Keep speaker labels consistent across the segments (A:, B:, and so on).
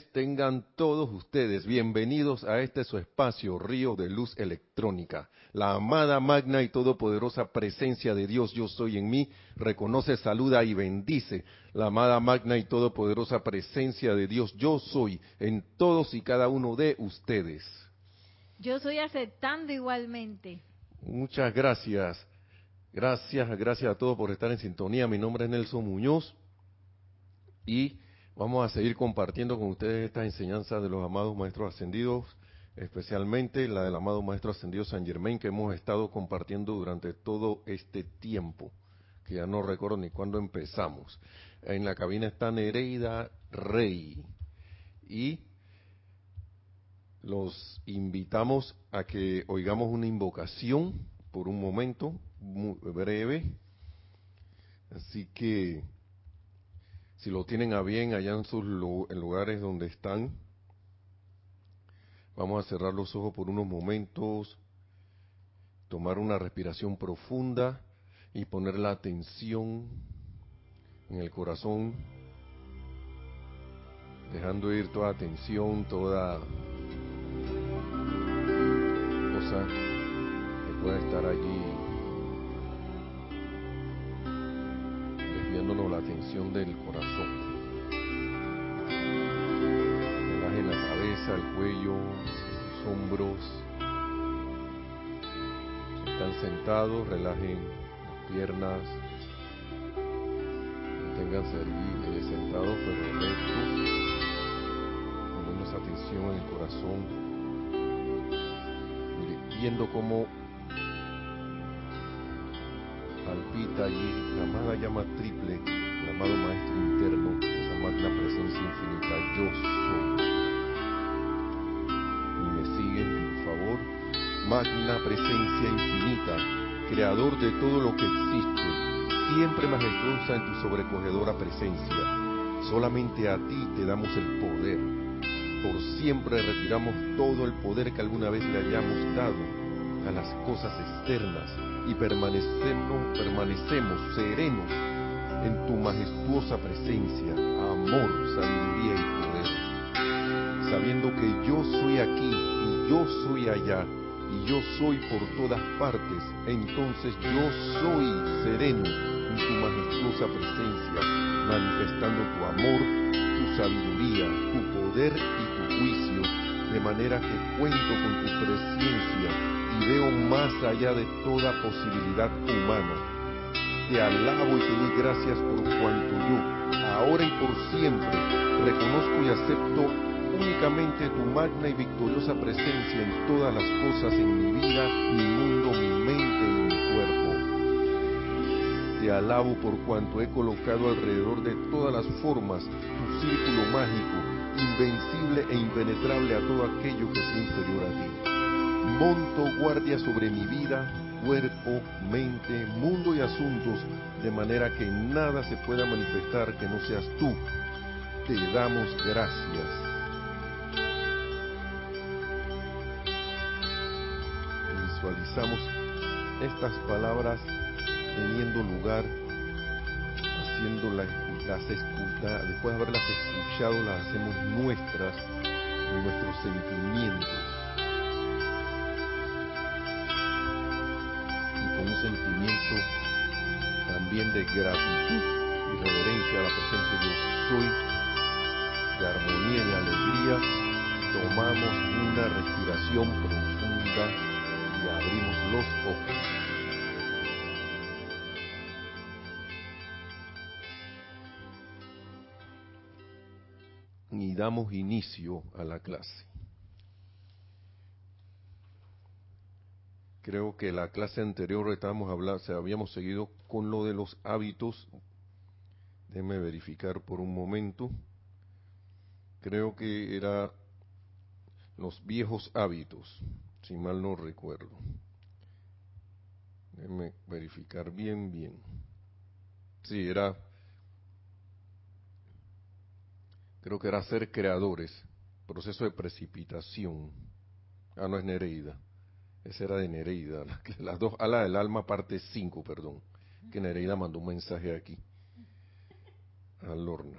A: Tengan todos ustedes bienvenidos a este su espacio, Río de Luz Electrónica. La amada, magna y todopoderosa presencia de Dios, yo soy en mí, reconoce, saluda y bendice. La amada, magna y todopoderosa presencia de Dios, yo soy en todos y cada uno de ustedes.
B: Yo soy aceptando igualmente.
A: Muchas gracias. Gracias, gracias a todos por estar en sintonía. Mi nombre es Nelson Muñoz y Vamos a seguir compartiendo con ustedes esta enseñanza de los amados maestros ascendidos, especialmente la del amado maestro ascendido San Germain que hemos estado compartiendo durante todo este tiempo, que ya no recuerdo ni cuándo empezamos. En la cabina está Nereida Rey y los invitamos a que oigamos una invocación por un momento muy breve. Así que si lo tienen a bien allá en sus lugares donde están, vamos a cerrar los ojos por unos momentos, tomar una respiración profunda y poner la atención en el corazón, dejando ir toda atención, toda cosa que pueda estar allí la atención del corazón. Hombros. Están sentados, relajen las piernas. Manténganse eh, sentados pero rectos. Ponemos atención en el corazón. Viendo cómo palpita allí la amada llama triple, el amado Maestro interno, esa magna presencia infinita, yo soy. Magna presencia infinita, creador de todo lo que existe, siempre majestuosa en tu sobrecogedora presencia. Solamente a ti te damos el poder. Por siempre retiramos todo el poder que alguna vez le hayamos dado a las cosas externas y permanecemos, permanecemos serenos en tu majestuosa presencia, amor, sabiduría y poder, sabiendo que yo soy aquí y yo soy allá yo soy por todas partes, entonces yo soy sereno en tu majestuosa presencia, manifestando tu amor, tu sabiduría, tu poder y tu juicio, de manera que cuento con tu presencia y veo más allá de toda posibilidad humana. Te alabo y te doy gracias por cuanto yo, ahora y por siempre, reconozco y acepto únicamente tu magna y victoriosa presencia en todas las cosas en mi vida, mi mundo, mi mente y mi cuerpo. Te alabo por cuanto he colocado alrededor de todas las formas tu círculo mágico, invencible e impenetrable a todo aquello que sea inferior a ti monto guardia sobre mi vida, cuerpo, mente, mundo y asuntos, de manera que nada se pueda manifestar que no seas tú. Te damos gracias. Visualizamos estas palabras teniendo lugar, haciendo las escuchas, después de haberlas escuchado, las hacemos nuestras en nuestros sentimientos. Sentimiento también de gratitud y reverencia a la presencia de Dios soy, de armonía y de alegría, tomamos una respiración profunda. y abrimos los ojos. Y damos inicio a la clase. Creo que la clase anterior estábamos hablando, se habíamos seguido con lo de los hábitos. Déjenme verificar por un momento. Creo que era los viejos hábitos, si mal no recuerdo. Déjenme verificar bien, bien. Sí, era. Creo que era ser creadores, proceso de precipitación. Ah, no es Nereida. Esa era de Nereida, las dos alas del alma, parte 5, perdón. Que Nereida mandó un mensaje aquí, al Lorna.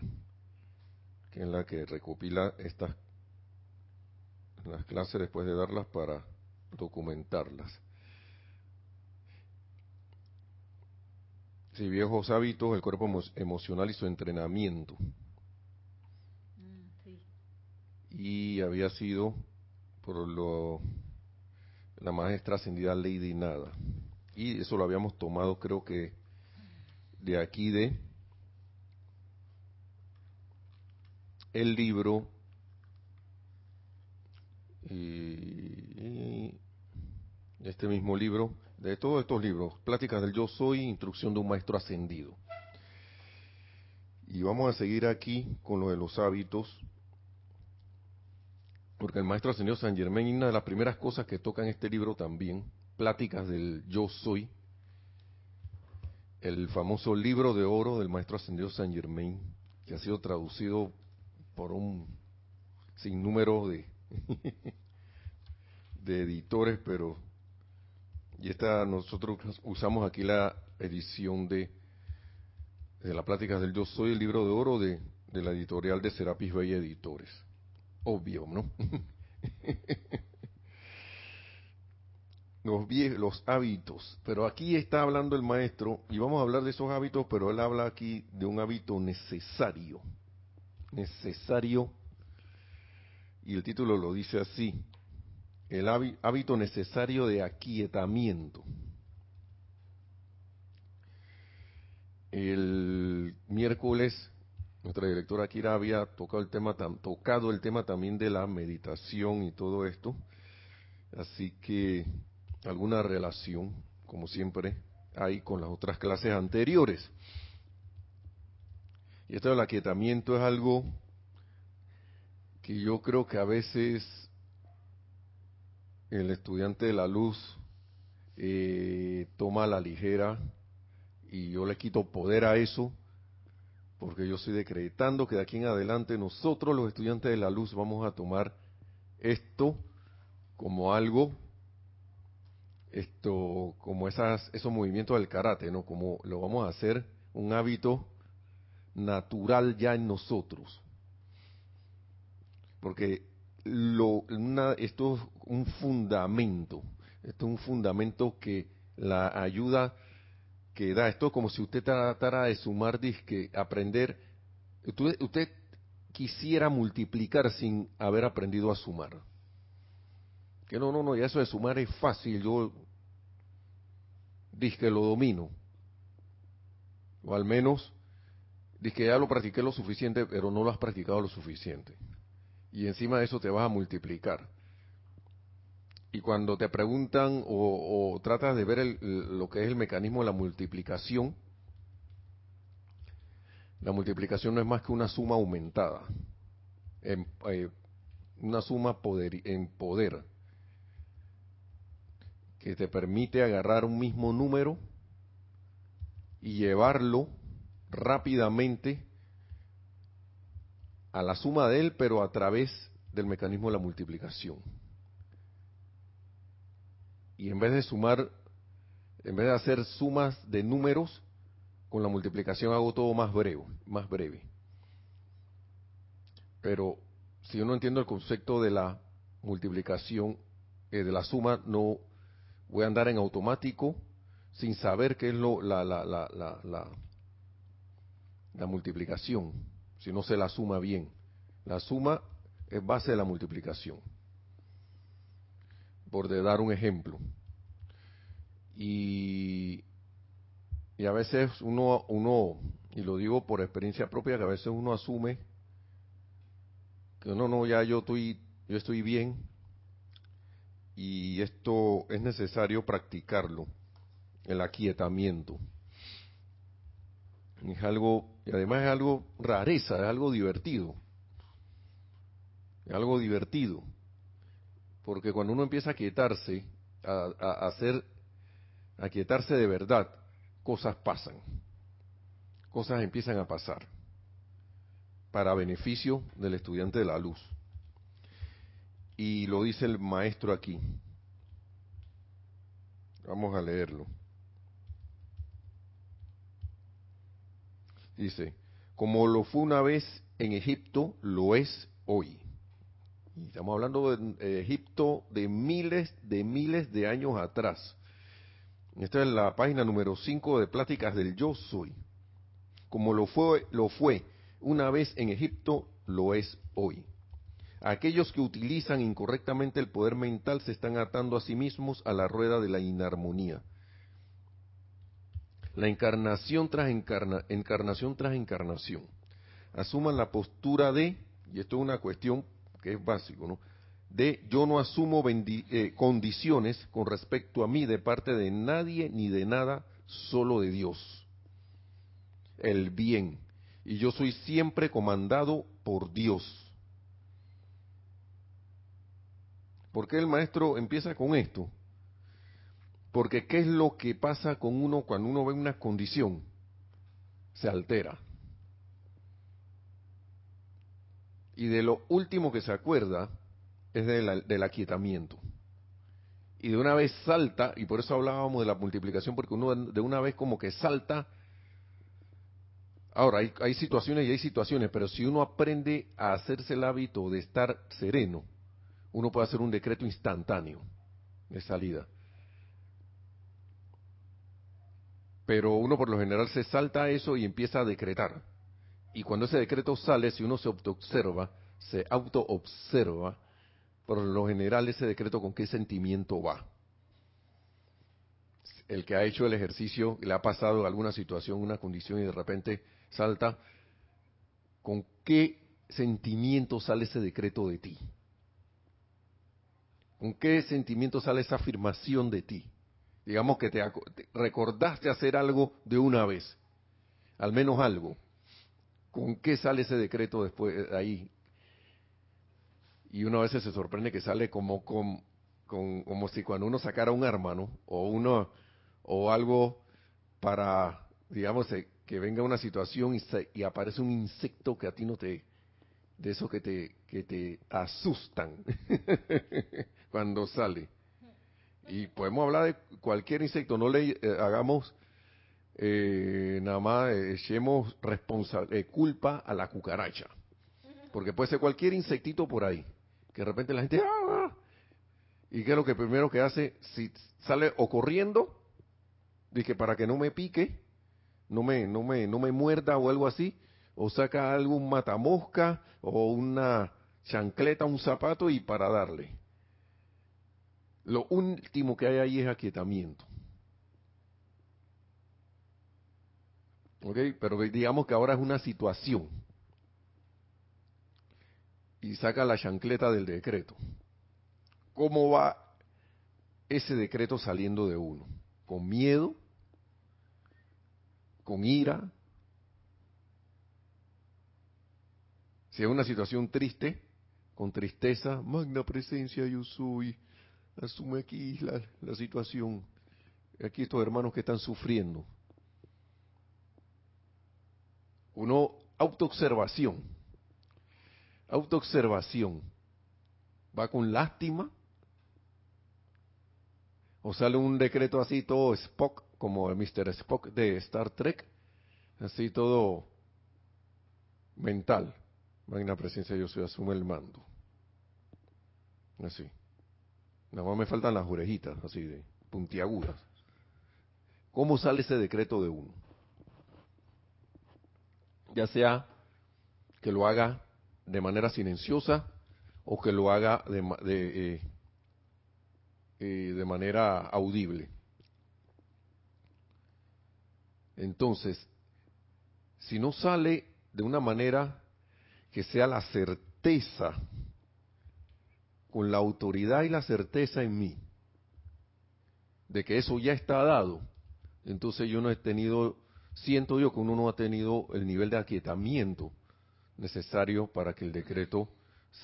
A: que es la que recopila estas las clases después de darlas para documentarlas. Si viejos hábitos, el cuerpo emocional y su entrenamiento. Mm, y había sido por lo la maestra ascendida Lady Nada. Y eso lo habíamos tomado creo que de aquí de el libro y este mismo libro, de todos estos libros, Pláticas del Yo Soy, Instrucción de un Maestro Ascendido. Y vamos a seguir aquí con lo de los hábitos, porque el Maestro Ascendido San Germain, una de las primeras cosas que toca en este libro también, Pláticas del Yo Soy, el famoso libro de oro del Maestro Ascendido San Germain, que ha sido traducido por un sinnúmero de, de editores, pero y esta nosotros usamos aquí la edición de, de la plática del Yo Soy, el libro de oro de, de la editorial de Serapis Bay Editores. Obvio, ¿no? los, los hábitos, pero aquí está hablando el maestro, y vamos a hablar de esos hábitos, pero él habla aquí de un hábito necesario, necesario, y el título lo dice así, el hábito necesario de aquietamiento. El miércoles nuestra directora Kira había tocado el tema tocado el tema también de la meditación y todo esto, así que alguna relación, como siempre, hay con las otras clases anteriores. Y esto del aquietamiento es algo que yo creo que a veces el estudiante de la luz eh, toma la ligera y yo le quito poder a eso porque yo estoy decretando que de aquí en adelante nosotros los estudiantes de la luz vamos a tomar esto como algo esto como esas esos movimientos del karate no como lo vamos a hacer un hábito natural ya en nosotros. Porque lo, esto es un fundamento, esto es un fundamento que la ayuda que da, esto es como si usted tratara de sumar, que aprender, usted, usted quisiera multiplicar sin haber aprendido a sumar. Que no, no, no, ya eso de sumar es fácil, yo dije que lo domino. O al menos, dije que ya lo practiqué lo suficiente, pero no lo has practicado lo suficiente y encima de eso te vas a multiplicar. Y cuando te preguntan o, tratas de ver lo que es el mecanismo de la multiplicación, la multiplicación no es más que una suma aumentada, en, eh, una suma poder, en poder, que te permite agarrar un mismo número y llevarlo rápidamente a la suma de él, pero a través del mecanismo de la multiplicación. Y en vez de sumar, en vez de hacer sumas de números, con la multiplicación hago todo más breve, más breve. Pero si yo no entiendo el concepto de la multiplicación, eh, de la suma, no voy a andar en automático sin saber qué es lo, la, la, la, la, la multiplicación si no se la suma bien. La suma es base de la multiplicación. Por de dar un ejemplo. Y, y a veces uno, uno, y lo digo por experiencia propia, que a veces uno asume que no, no, ya yo estoy, yo estoy bien y esto es necesario practicarlo, el aquietamiento. Es algo, y además es algo rareza, es algo divertido. Es algo divertido. Porque cuando uno empieza a quietarse, a, hacer, a quietarse de verdad, cosas pasan. Cosas empiezan a pasar. Para beneficio del estudiante de la luz. Y lo dice el maestro aquí. Vamos a leerlo. Dice, como lo fue una vez en Egipto lo es hoy. Y estamos hablando de eh, Egipto de miles de miles de años atrás. Esta es la página número 5 de Pláticas del Yo Soy. Como lo fue, lo fue una vez en Egipto, lo es hoy. Aquellos que utilizan incorrectamente el poder mental se están atando a sí mismos a la rueda de la inarmonía. La encarnación tras encarnación tras encarnación. Asuman la postura de, y esto es una cuestión que es básico, ¿no? De yo no asumo eh, condiciones con respecto a mí de parte de nadie ni de nada, solo de Dios. El bien. Y yo soy siempre comandado por Dios ¿Por qué el maestro empieza con esto? Porque ¿qué es lo que pasa con uno cuando uno ve una condición? Se altera. Y de lo último que se acuerda es del aquietamiento. Y de una vez salta, y por eso hablábamos de la multiplicación, porque uno de una vez como que salta. Ahora, hay, hay situaciones y hay situaciones, pero si uno aprende a hacerse el hábito de estar sereno, uno puede hacer un decreto instantáneo de salida. Pero uno por lo general se salta a eso y empieza a decretar. Y cuando ese decreto sale, si uno se autoobserva, se autoobserva, por lo general ese decreto con qué sentimiento va. El que ha hecho el ejercicio, le ha pasado alguna situación, una condición y de repente salta, ¿con qué sentimiento sale ese decreto de ti? ¿Con qué sentimiento sale esa afirmación de ti? Digamos que te, recordaste hacer algo de una vez, al menos algo. ¿Con qué sale ese decreto después de ahí? Y uno a veces se sorprende que sale como con, como si cuando uno sacara un arma, ¿no? O uno o algo para, digamos, eh, que venga una situación y, y aparece un insecto que a ti no te, de eso que te, que te asustan cuando sale. Y podemos hablar de cualquier insecto, no le eh, hagamos eh, nada más, eh, echemos culpa a la cucaracha. Porque puede ser cualquier insectito por ahí, que de repente la gente... ¡Ah! Y que es lo que primero que hace, si sale o corriendo, dije para que no me pique, no me, no me, no me muerda o algo así, o saca algún matamosca o una chancleta, un zapato y para darle. Lo último que hay ahí es aquietamiento. ¿Ok? Pero digamos que ahora es una situación. Y saca la chancleta del decreto. ¿Cómo va ese decreto saliendo de uno? ¿Con miedo? ¿Con ira? Si es una situación triste, con tristeza, magna presencia yo soy, asume aquí la, situación. Aquí estos hermanos que están sufriendo. Uno, autoobservación. Autoobservación. Va con lástima. O sale un decreto así todo Spock, como el Mr. Spock de Star Trek. Así todo mental. Magna presencia yo soy, asume el mando. Así. Nada más me faltan las orejitas, así de puntiagudas. ¿Cómo sale ese decreto de uno? Ya sea que lo haga de manera silenciosa o que lo haga de, eh, eh, de manera audible. Entonces, si no sale de una manera que sea la certeza, con la autoridad y la certeza en mí, de que eso ya está dado, entonces yo no he tenido, siento yo que uno no ha tenido el nivel de aquietamiento necesario para que el decreto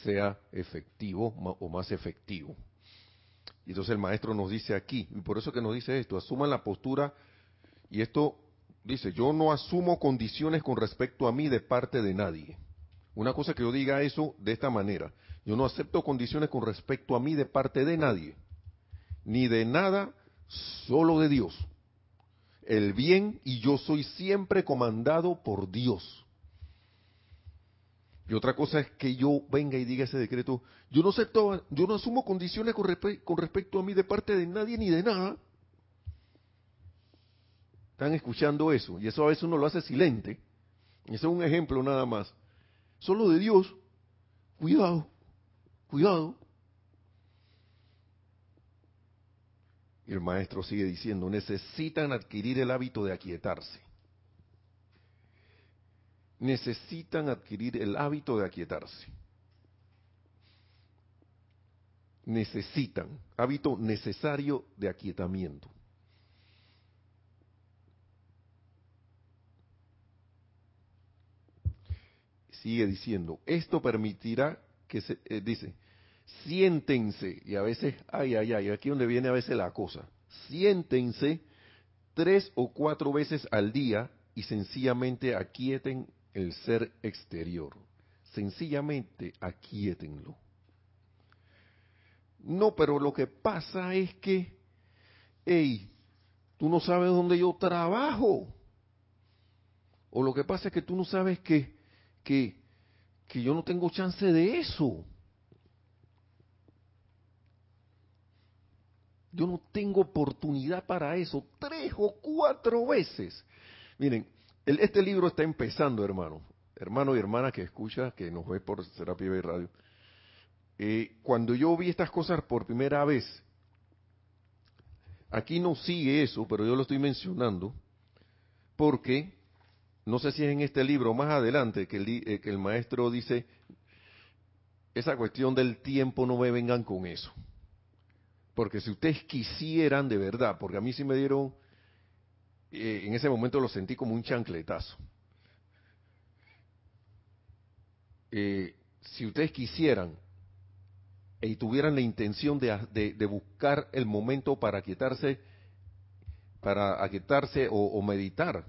A: sea efectivo o más efectivo. Y entonces el maestro nos dice aquí, y por eso que nos dice esto, asuman la postura, y esto dice, yo no asumo condiciones con respecto a mí de parte de nadie. Una cosa que yo diga eso de esta manera. Yo no acepto condiciones con respecto a mí de parte de nadie, ni de nada, solo de Dios. El bien y yo soy siempre comandado por Dios. Y otra cosa es que yo venga y diga ese decreto, yo no acepto, yo no asumo condiciones con, con respecto a mí de parte de nadie ni de nada. Están escuchando eso, y eso a veces uno lo hace silente. Ese es un ejemplo nada más. Solo de Dios, cuidado, cuidado. Y el maestro sigue diciendo, necesitan adquirir el hábito de aquietarse necesitan adquirir el hábito de aquietarse. Necesitan, hábito necesario de aquietamiento. Sigue diciendo, esto permitirá que se, eh, dice, siéntense, y a veces, ay, ay, ay, aquí donde viene a veces la cosa, siéntense tres o cuatro veces al día y sencillamente aquieten el ser exterior. Sencillamente aquíétenlo. No, pero lo que pasa es que, hey, tú no sabes dónde yo trabajo. O lo que pasa es que tú no sabes que, que, que yo no tengo chance de eso. Yo no tengo oportunidad para eso tres o cuatro veces. Miren, este libro está empezando, hermano. Hermano y hermana que escucha, que nos ve por Serapia y Radio. Eh, cuando yo vi estas cosas por primera vez, aquí no sigue eso, pero yo lo estoy mencionando, porque no sé si es en este libro más adelante que el, eh, que el maestro dice, esa cuestión del tiempo no me vengan con eso. Porque si ustedes quisieran de verdad, porque a mí sí me dieron eh, en ese momento lo sentí como un chancletazo. Eh, si ustedes quisieran y tuvieran la intención de, buscar el momento para aquietarse, para aquietarse o, meditar,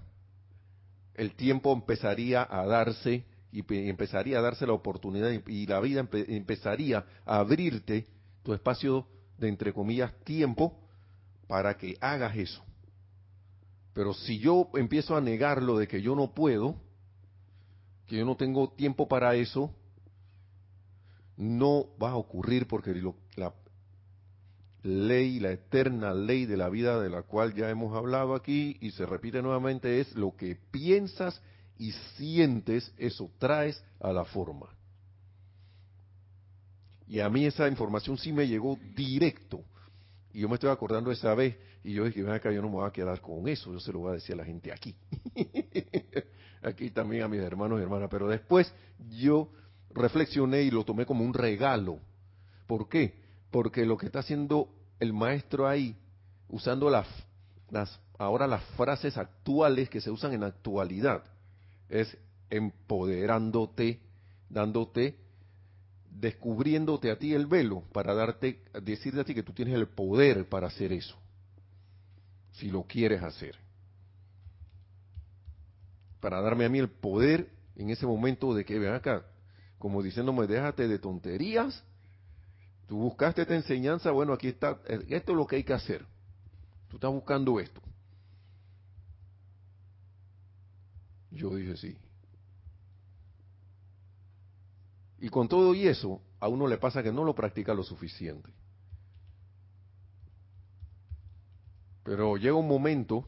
A: el tiempo empezaría a darse y empezaría a darse la oportunidad y, la vida empezaría a abrirte tu espacio de entre comillas tiempo para que hagas eso. Pero si yo empiezo a negarlo de que yo no puedo, que yo no tengo tiempo para eso, no va a ocurrir porque la ley, la eterna ley de la vida de la cual ya hemos hablado aquí y se repite nuevamente es lo que piensas y sientes, eso traes a la forma. Y a mí esa información sí me llegó directo. Y yo me estoy acordando esa vez y yo dije, ven acá, yo no me voy a quedar con eso, yo se lo voy a decir a la gente aquí. aquí también a mis hermanos y hermanas. Pero después yo reflexioné y lo tomé como un regalo. ¿Por qué? Porque lo que está haciendo el maestro ahí, usando las, las ahora las frases actuales que se usan en actualidad, es empoderándote, dándote descubriéndote a ti el velo para darte, decirte a ti que tú tienes el poder para hacer eso, si lo quieres hacer. Para darme a mí el poder en ese momento de que, ven acá, como diciéndome, déjate de tonterías, tú buscaste esta enseñanza, bueno, aquí está, esto es lo que hay que hacer. Tú estás buscando esto. Yo dije, sí, Y con todo y eso, a uno le pasa que no lo practica lo suficiente. Pero llega un momento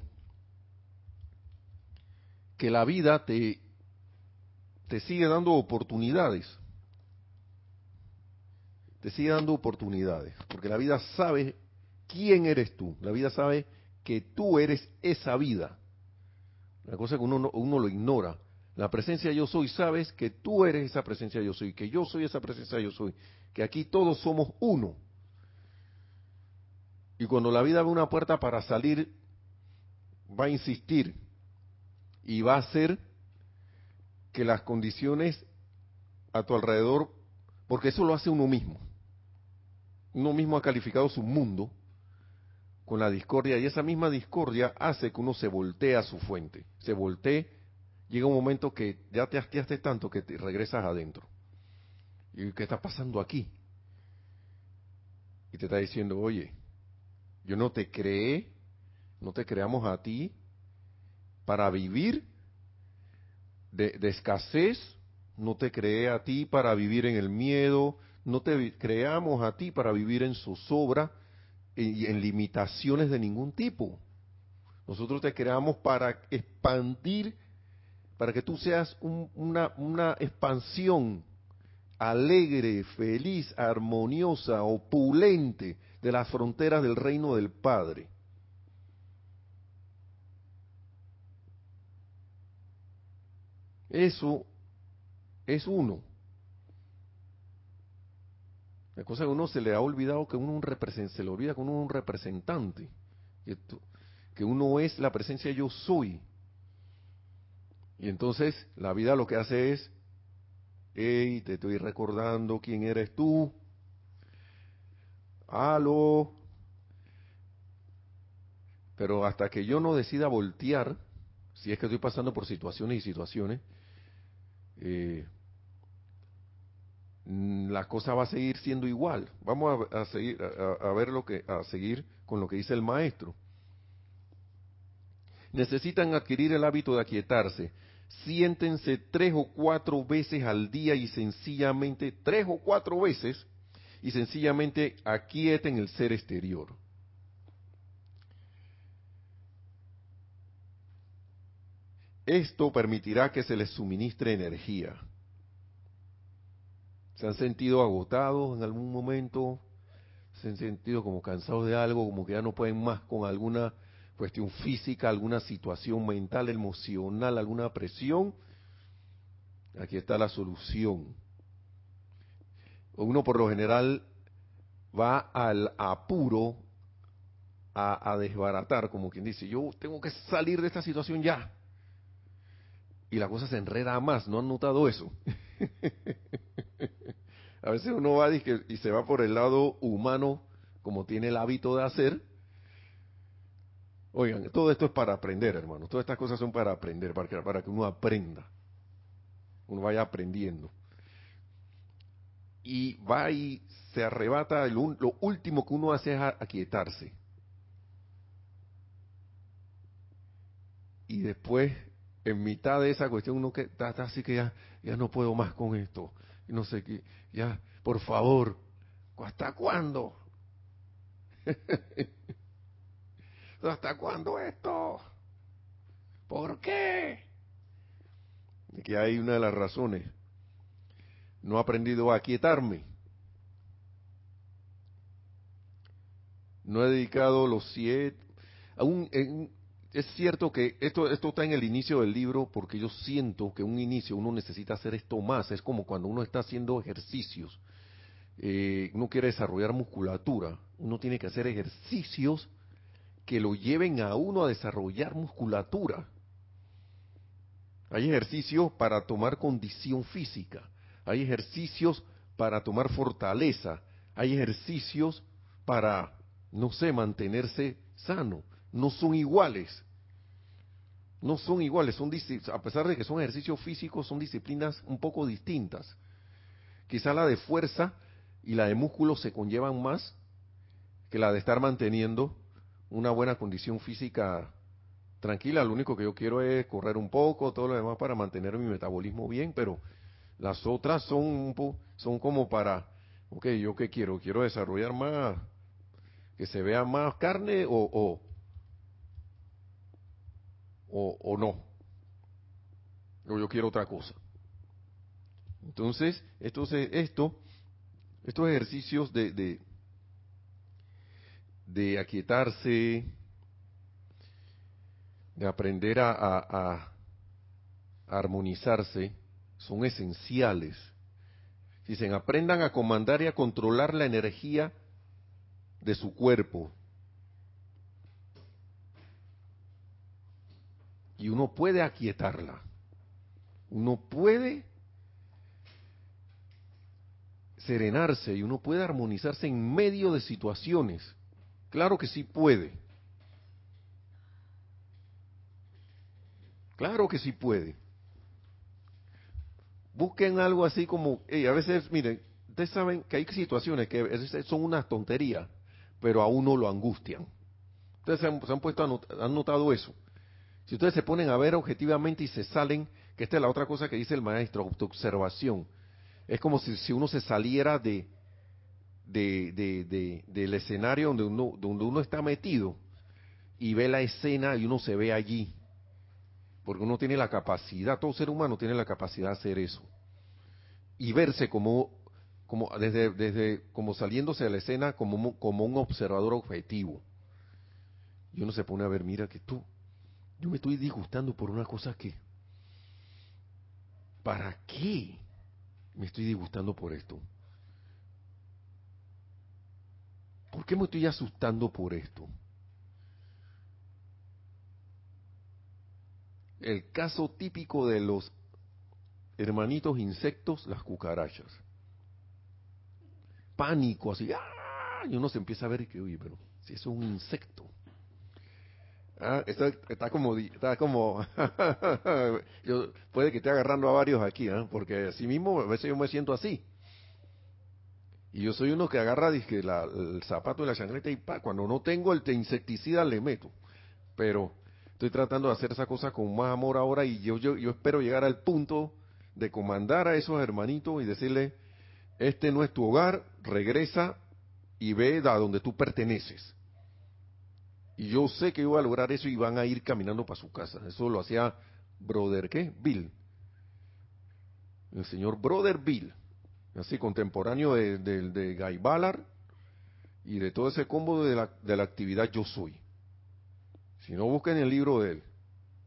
A: que la vida te, te sigue dando oportunidades. Te sigue dando oportunidades. Porque la vida sabe quién eres tú. La vida sabe que tú eres esa vida. La cosa que uno, uno lo ignora. La presencia yo soy, sabes que tú eres esa presencia yo soy, que yo soy esa presencia yo soy, que aquí todos somos uno. Y cuando la vida ve una puerta para salir, va a insistir y va a hacer que las condiciones a tu alrededor, porque eso lo hace uno mismo. Uno mismo ha calificado su mundo con la discordia y esa misma discordia hace que uno se voltee a su fuente, se voltee llega un momento que ya te hastiaste tanto que te regresas adentro. ¿Y qué está pasando aquí? Y te está diciendo, oye, yo no te creé, no te creamos a ti para vivir de, escasez, no te creé a ti para vivir en el miedo, no te creamos a ti para vivir en zozobra y en limitaciones de ningún tipo. Nosotros te creamos para expandir, para que tú seas una, una expansión alegre, feliz, armoniosa, opulente de las fronteras del reino del Padre. Eso es uno. La cosa que uno se le ha olvidado que uno un se le olvida que uno es un representante, que, que uno es la presencia yo soy. Y entonces la vida lo que hace es, hey, te estoy recordando quién eres tú. Aló. Pero hasta que yo no decida voltear, si es que estoy pasando por situaciones y situaciones, eh, la cosa va a seguir siendo igual. Vamos a, seguir a, ver lo que a seguir con lo que dice el maestro. Necesitan adquirir el hábito de aquietarse. Siéntense tres o cuatro veces al día y sencillamente tres o cuatro veces y sencillamente aquieten el ser exterior. Esto permitirá que se les suministre energía. ¿Se han sentido agotados en algún momento? ¿Se han sentido como cansados de algo, como que ya no pueden más con alguna cuestión física, alguna situación mental, emocional, alguna presión? Aquí está la solución. Uno por lo general va al apuro a, desbaratar, como quien dice, yo tengo que salir de esta situación ya y la cosa se enreda más, ¿no han notado eso? a veces uno va y, se va por el lado humano, como tiene el hábito de hacer. Oigan, todo esto es para aprender, hermanos. Todas estas cosas son para aprender, para que, para que uno aprenda. Uno vaya aprendiendo. Y va y se arrebata, lo último que uno hace es aquietarse. Y después en mitad de esa cuestión uno que está, así que ya, ya no puedo más con esto. No sé qué, ya, por favor, ¿hasta cuándo? ¿Hasta cuándo esto? ¿Por qué? Que hay una de las razones. No he aprendido a quietarme. No he dedicado los siete, aún en, es cierto que esto, esto está en el inicio del libro porque yo siento que un inicio uno necesita hacer esto más. Es como cuando uno está haciendo ejercicios. Eh, uno quiere desarrollar musculatura. Uno tiene que hacer ejercicios que lo lleven a uno a desarrollar musculatura. Hay ejercicios para tomar condición física. Hay ejercicios para tomar fortaleza. Hay ejercicios para, no sé, mantenerse sano no son iguales. No son iguales, son a pesar de que son ejercicios físicos, son disciplinas un poco distintas. Quizá la de fuerza y la de músculo se conllevan más que la de estar manteniendo una buena condición física tranquila. Lo único que yo quiero es correr un poco, todo lo demás para mantener mi metabolismo bien, pero las otras son un son como para, ok, yo qué quiero, quiero desarrollar más, que se vea más carne o, o, no. O yo quiero otra cosa. Entonces, esto, esto estos ejercicios de, de, de aquietarse, de aprender a, a, a, armonizarse, son esenciales. Dicen, aprendan a comandar y a controlar la energía de su cuerpo, y uno puede aquietarla. Uno puede serenarse y uno puede armonizarse en medio de situaciones. Claro que sí puede. Claro que sí puede. Busquen algo así como, a veces, miren, ustedes saben que hay situaciones que son una tontería, pero a uno lo angustian. Ustedes se han, puesto, han notado eso. Si ustedes se ponen a ver objetivamente y se salen Que esta es la otra cosa que dice el maestro, autoobservación. Es como si, uno se saliera de, de, de, del escenario donde uno, donde uno está metido y ve la escena y uno se ve allí. Porque uno tiene la capacidad, todo ser humano tiene la capacidad de hacer eso. Y verse como, como desde, desde como saliéndose de la escena como, como un observador objetivo. Y uno se pone a ver, mira que tú, yo me estoy disgustando por una cosa que, ¿para qué me estoy disgustando por esto? ¿Por qué me estoy asustando por esto? El caso típico de los hermanitos insectos, las cucarachas. Pánico, así, ¡ah! y uno se empieza a ver que, oye, pero si es un insecto. Ah, está, está como, está como, yo, puede que esté agarrando a varios aquí, ¿eh? porque así mismo a veces yo me siento así. Y yo soy uno que agarra dije, el zapato y la chancleta y pa, cuando no tengo el insecticida le meto. Pero estoy tratando de hacer esa cosa con más amor ahora y yo, yo, yo espero llegar al punto de comandar a esos hermanitos y decirle, este no es tu hogar, regresa y ve a donde tú perteneces. Y yo sé que iba a lograr eso y van a ir caminando para su casa. Eso lo hacía Brother, ¿qué? Bill. El señor Brother Bill así contemporáneo de, de, Guy Ballard y de todo ese combo de la, de la actividad Yo Soy. Si no, busquen el libro de él,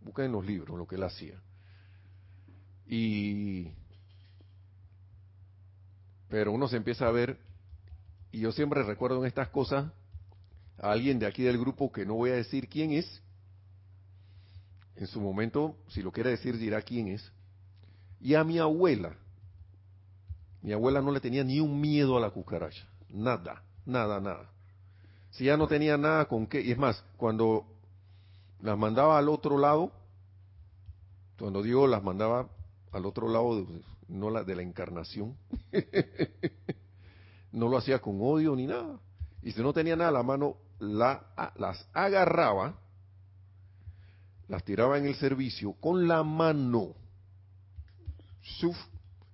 A: busquen los libros, lo que él hacía. Y. Pero uno se empieza a ver, y yo siempre recuerdo en estas cosas a alguien de aquí del grupo que no voy a decir quién es. En su momento, si lo quiere decir, dirá quién es. Y a mi abuela, mi abuela no le tenía ni un miedo a la cucaracha. Nada, nada, nada. Si ya no tenía nada con qué. Y es más, cuando las mandaba al otro lado, cuando digo las mandaba al otro lado, de, no la de la encarnación, no lo hacía con odio ni nada. Y si no tenía nada la mano, la, las agarraba, las tiraba en el servicio con la mano,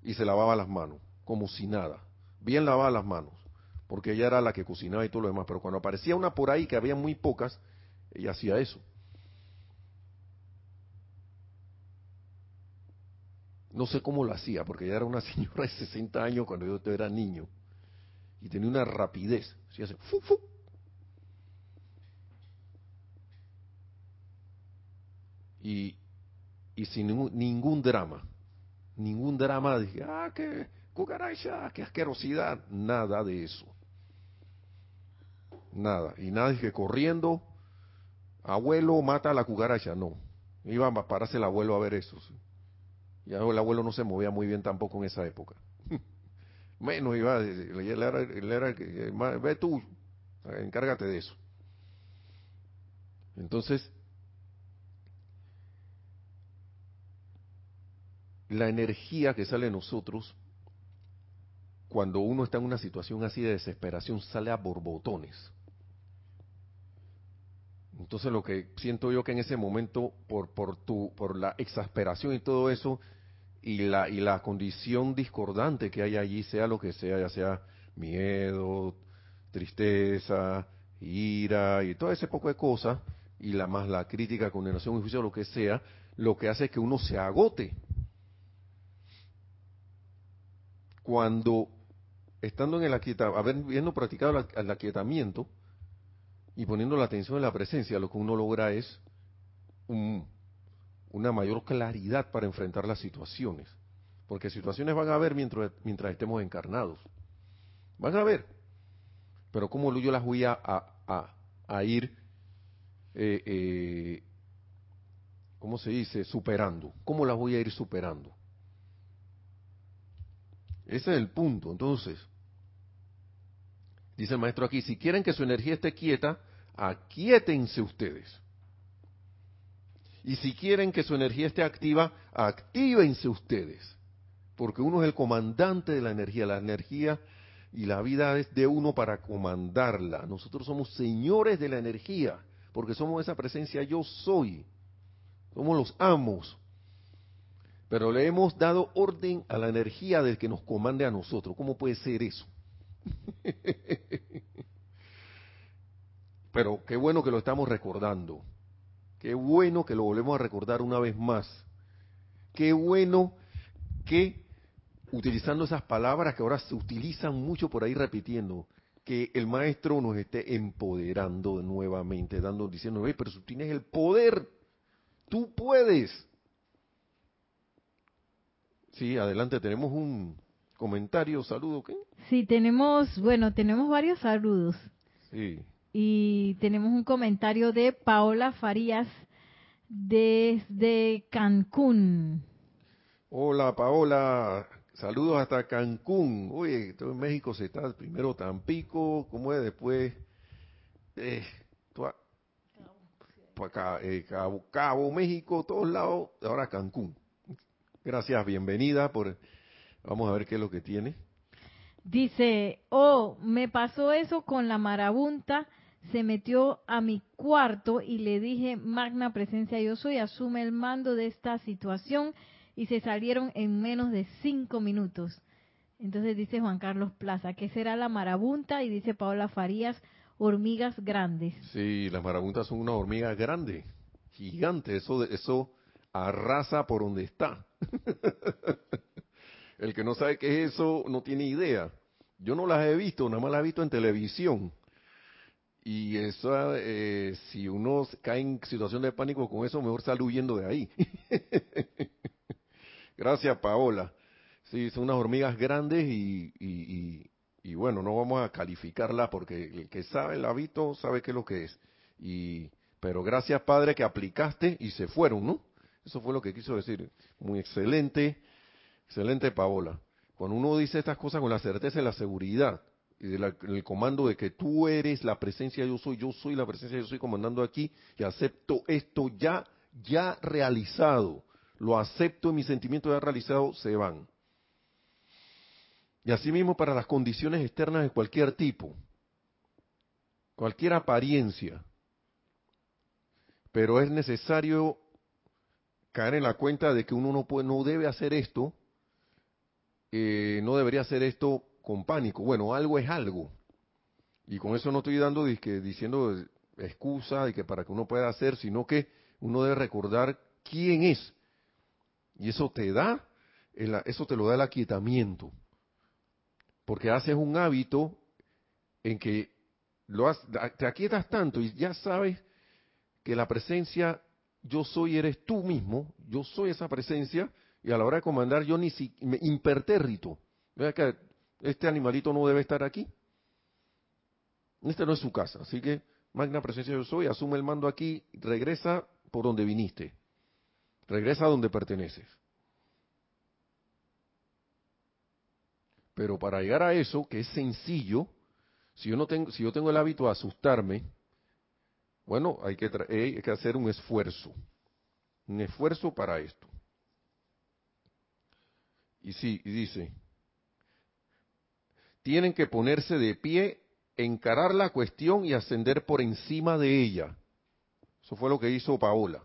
A: y se lavaba las manos como si nada, bien lavaba las manos, porque ella era la que cocinaba y todo lo demás, pero cuando aparecía una por ahí, que había muy pocas, ella hacía eso. No sé cómo lo hacía, porque ella era una señora de 60 años cuando yo era niño, y tenía una rapidez, así hace, fu, fu. Y, y sin ningún, ningún drama, ningún drama, dije, ah, que cucaracha, qué asquerosidad, nada de eso. Nada. Y nadie que corriendo, abuelo mata a la cucaracha, no. Iba a pararse el abuelo a ver eso. Y el abuelo no se movía muy bien tampoco en esa época. Menos iba, él era, él era, ve tú, encárgate de eso. Entonces, la energía que sale de nosotros cuando uno está en una situación así de desesperación, sale a borbotones. Entonces lo que siento yo que en ese momento, por, por, tu, por la exasperación y todo eso, y la, y la condición discordante que hay allí, sea lo que sea, ya sea miedo, tristeza, ira y todo ese poco de cosas, y la más la crítica, condenación y juicio, lo que sea, lo que hace es que uno se agote. Cuando estando en el aquietamiento, habiendo practicado el aquietamiento y poniendo la atención en la presencia, lo que uno logra es una mayor claridad para enfrentar las situaciones. Porque situaciones van a haber mientras, mientras estemos encarnados. Van a haber. Pero ¿cómo yo las voy a, a, ir, eh, eh, ¿cómo se dice? Superando. ¿Cómo las voy a ir superando? Ese es el punto. Entonces, Dice el maestro aquí, si quieren que su energía esté quieta, aquíétense ustedes. Y si quieren que su energía esté activa, actívense ustedes. Porque uno es el comandante de la energía. La energía y la vida es de uno para comandarla. Nosotros somos señores de la energía, porque somos esa presencia yo soy. Somos los amos. Pero le hemos dado orden a la energía del que nos comande a nosotros. ¿Cómo puede ser eso? Pero qué bueno que lo estamos recordando. Qué bueno que lo volvemos a recordar una vez más. Qué bueno que utilizando esas palabras que ahora se utilizan mucho por ahí repitiendo, que el maestro nos esté empoderando nuevamente, dando, diciendo, pero tú tienes el poder, tú puedes. Sí, adelante, tenemos un comentario, saludo, ¿qué?
B: Sí, tenemos, bueno, tenemos varios saludos.
A: Sí.
B: Y tenemos un comentario de Paola Farías desde Cancún.
A: Hola Paola, Saludos hasta Cancún. Oye, todo en México se está primero Tampico, ¿cómo es? Después eh, eh, Cabo, Cabo, México, todos lados, ahora Cancún. Gracias, bienvenida por... Vamos a ver qué es lo que tiene.
B: Dice, oh, me pasó eso con la marabunta, se metió a mi cuarto y le dije, magna presencia yo soy, asume el mando de esta situación y se salieron en menos de cinco minutos. Entonces dice Juan Carlos Plaza, ¿qué será la marabunta? Y dice Paola Farías, hormigas grandes.
A: Sí, las marabuntas son unas hormigas grandes, gigantes, eso, eso arrasa por donde está. El que no sabe qué es eso no tiene idea. Yo no las he visto, nada más las he visto en televisión. Y eso, eh, si uno cae en situación de pánico con eso, mejor sale huyendo de ahí. Gracias, Paola. Sí, son unas hormigas grandes y, y, bueno, no vamos a calificarla porque el que sabe el hábito sabe qué es lo que es. Y, pero gracias, Padre, que aplicaste y se fueron, ¿no? Eso fue lo que quiso decir. Muy excelente, excelente, Paola. Cuando uno dice estas cosas con la certeza y la seguridad y del comando de que tú eres la presencia yo soy, yo soy la presencia yo soy comandando aquí y acepto esto ya, ya realizado lo acepto, mis sentimientos ya realizados se van. Y asimismo para las condiciones externas de cualquier tipo, cualquier apariencia. Pero es necesario caer en la cuenta de que uno no, puede, no debe hacer esto, eh, no debería hacer esto con pánico. Bueno, algo es algo. Y con eso no estoy dando diciendo excusa de que para que uno pueda hacer, sino que uno debe recordar quién es y eso te da, eso te lo da el aquietamiento. Porque haces un hábito en que lo te aquietas tanto y ya sabes que la presencia yo soy eres tú mismo, yo soy esa presencia y a la hora de comandar yo ni si me impertérrito. Vea que este animalito no debe estar aquí. Este no es su casa, así que magna presencia yo soy, asume el mando aquí, regresa por donde viniste. Regresa a donde perteneces. Pero para llegar a eso, que es sencillo, si yo, no tengo, si yo tengo el hábito de asustarme, bueno, hay que, hay que hacer un esfuerzo. Un esfuerzo para esto. Y sí, y dice, tienen que ponerse de pie, encarar la cuestión y ascender por encima de ella. Eso fue lo que hizo Paola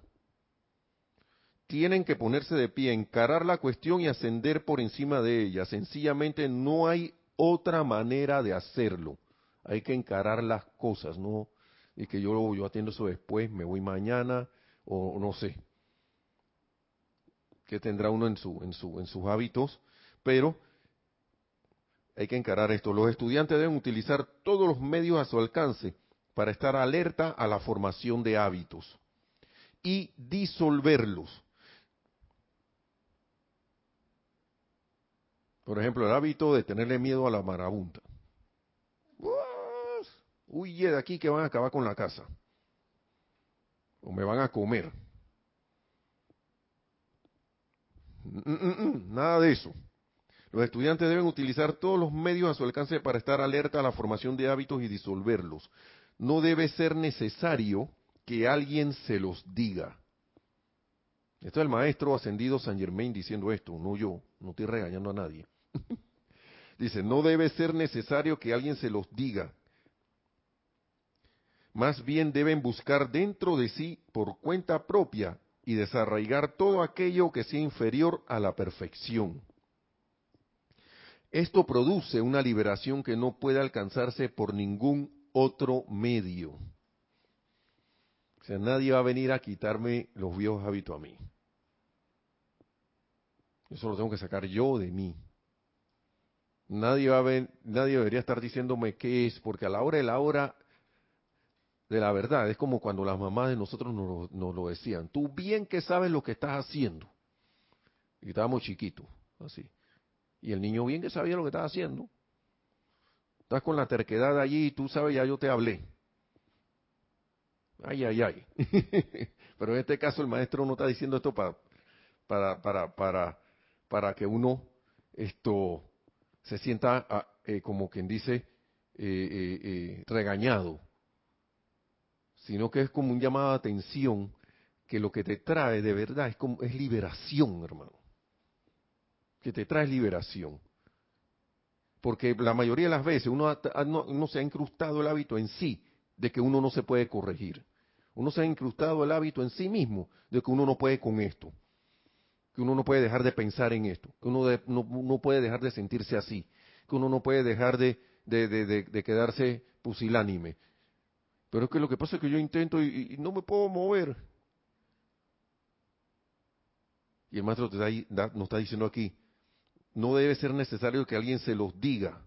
A: tienen que ponerse de pie, encarar la cuestión y ascender por encima de ella. Sencillamente no hay otra manera de hacerlo. Hay que encarar las cosas, no y que yo, yo atiendo eso después, me voy mañana o no sé. Que tendrá uno en su en su en sus hábitos, pero hay que encarar esto. Los estudiantes deben utilizar todos los medios a su alcance para estar alerta a la formación de hábitos y disolverlos Por ejemplo, el hábito de tenerle miedo a la marabunta. Huye de aquí que van a acabar con la casa. O me van a comer. Mm, mm, mm, nada de eso. Los estudiantes deben utilizar todos los medios a su alcance para estar alerta a la formación de hábitos y disolverlos. No debe ser necesario que alguien se los diga. Esto es el maestro ascendido San Germain diciendo esto, no yo, no estoy regañando a nadie. Dice, no debe ser necesario que alguien se los diga. Más bien deben buscar dentro de sí, por cuenta propia, y desarraigar todo aquello que sea inferior a la perfección. Esto produce una liberación que no puede alcanzarse por ningún otro medio. O sea, nadie va a venir a quitarme los viejos hábitos a mí. Eso lo tengo que sacar yo de mí. Nadie va a ver, nadie debería estar diciéndome qué es, porque a la hora de la hora de la verdad es como cuando las mamás de nosotros nos, nos lo decían. Tú bien que sabes lo que estás haciendo. Y estábamos chiquitos, así. Y el niño bien que sabía lo que estaba haciendo. Estás con la terquedad allí y tú sabes, ya yo te hablé. Ay, ay, ay. Pero en este caso el maestro no está diciendo esto para, para, para, para, para que uno esto se sienta ah, eh, como quien dice eh, eh, regañado, sino que es como un llamado de atención que lo que te trae de verdad es como es liberación, hermano. Que te trae liberación. Porque la mayoría de las veces uno, no, se ha incrustado el hábito en sí de que uno no se puede corregir. Uno se ha incrustado el hábito en sí mismo de que uno no puede con esto que uno no puede dejar de pensar en esto, que uno no, puede dejar de sentirse así, que uno no puede dejar de, de, quedarse pusilánime. Pero es que lo que pasa es que yo intento y, no me puedo mover. Y el maestro te nos está diciendo aquí, no debe ser necesario que alguien se los diga